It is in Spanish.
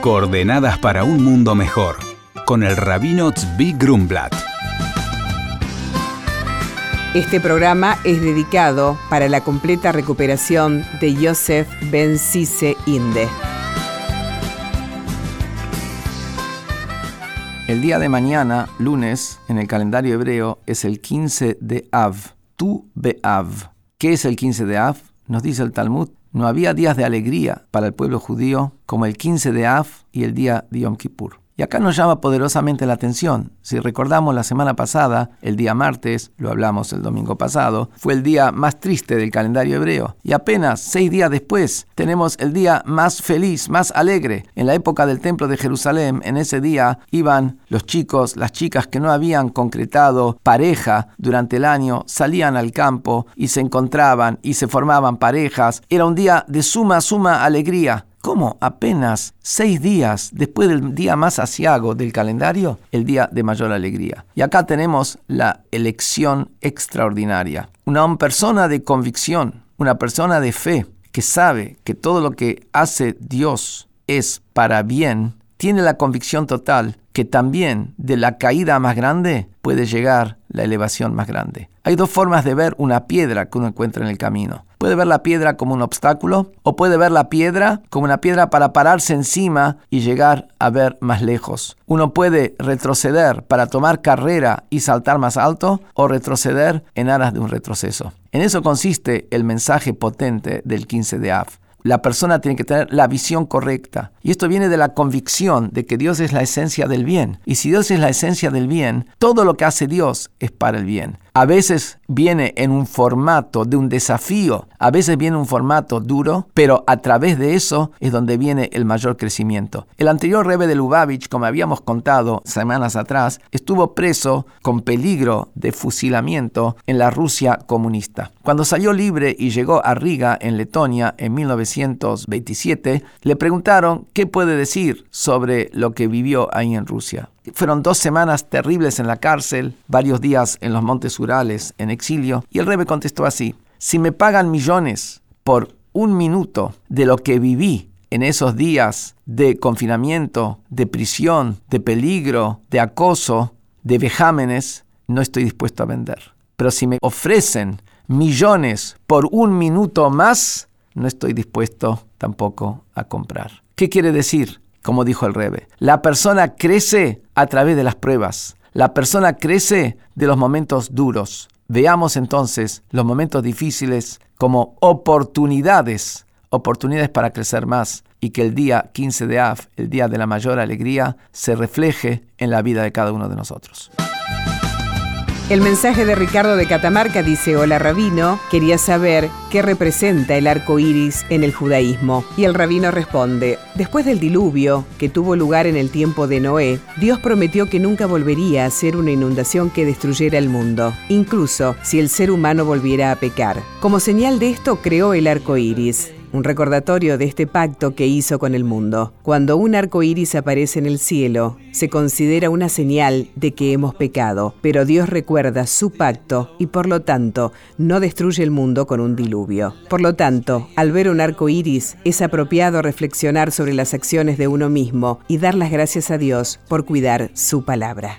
Coordenadas para un mundo mejor, con el rabino Tzvi Grumblat. Este programa es dedicado para la completa recuperación de Yosef Ben Sise Inde. El día de mañana, lunes, en el calendario hebreo, es el 15 de Av, Tu Be'av. ¿Qué es el 15 de Av? Nos dice el Talmud, no había días de alegría para el pueblo judío como el 15 de Av y el día de Yom Kippur. Y acá nos llama poderosamente la atención. Si recordamos la semana pasada, el día martes, lo hablamos el domingo pasado, fue el día más triste del calendario hebreo. Y apenas seis días después tenemos el día más feliz, más alegre. En la época del Templo de Jerusalén, en ese día iban los chicos, las chicas que no habían concretado pareja durante el año, salían al campo y se encontraban y se formaban parejas. Era un día de suma, suma alegría. ¿Cómo apenas seis días después del día más asiago del calendario, el día de mayor alegría? Y acá tenemos la elección extraordinaria. Una persona de convicción, una persona de fe, que sabe que todo lo que hace Dios es para bien, tiene la convicción total que también de la caída más grande puede llegar la elevación más grande. Hay dos formas de ver una piedra que uno encuentra en el camino. Puede ver la piedra como un obstáculo o puede ver la piedra como una piedra para pararse encima y llegar a ver más lejos. Uno puede retroceder para tomar carrera y saltar más alto o retroceder en aras de un retroceso. En eso consiste el mensaje potente del 15 de Av. La persona tiene que tener la visión correcta. Y esto viene de la convicción de que Dios es la esencia del bien. Y si Dios es la esencia del bien, todo lo que hace Dios es para el bien. A veces viene en un formato de un desafío, a veces viene en un formato duro, pero a través de eso es donde viene el mayor crecimiento. El anterior rebe de Lubavitch, como habíamos contado semanas atrás, estuvo preso con peligro de fusilamiento en la Rusia comunista. Cuando salió libre y llegó a Riga, en Letonia, en 1927, le preguntaron qué puede decir sobre lo que vivió ahí en Rusia. Fueron dos semanas terribles en la cárcel, varios días en los Montes Urales en exilio, y el rebe contestó así, si me pagan millones por un minuto de lo que viví en esos días de confinamiento, de prisión, de peligro, de acoso, de vejámenes, no estoy dispuesto a vender. Pero si me ofrecen millones por un minuto más, no estoy dispuesto tampoco a comprar. ¿Qué quiere decir? Como dijo el Rebe, la persona crece a través de las pruebas. La persona crece de los momentos duros. Veamos entonces los momentos difíciles como oportunidades, oportunidades para crecer más y que el día 15 de Av, el día de la mayor alegría, se refleje en la vida de cada uno de nosotros. El mensaje de Ricardo de Catamarca dice: Hola rabino, quería saber qué representa el arco iris en el judaísmo. Y el rabino responde: Después del diluvio, que tuvo lugar en el tiempo de Noé, Dios prometió que nunca volvería a ser una inundación que destruyera el mundo, incluso si el ser humano volviera a pecar. Como señal de esto, creó el arco iris un recordatorio de este pacto que hizo con el mundo. Cuando un arco iris aparece en el cielo, se considera una señal de que hemos pecado, pero Dios recuerda su pacto y por lo tanto no destruye el mundo con un diluvio. Por lo tanto, al ver un arco iris, es apropiado reflexionar sobre las acciones de uno mismo y dar las gracias a Dios por cuidar su palabra.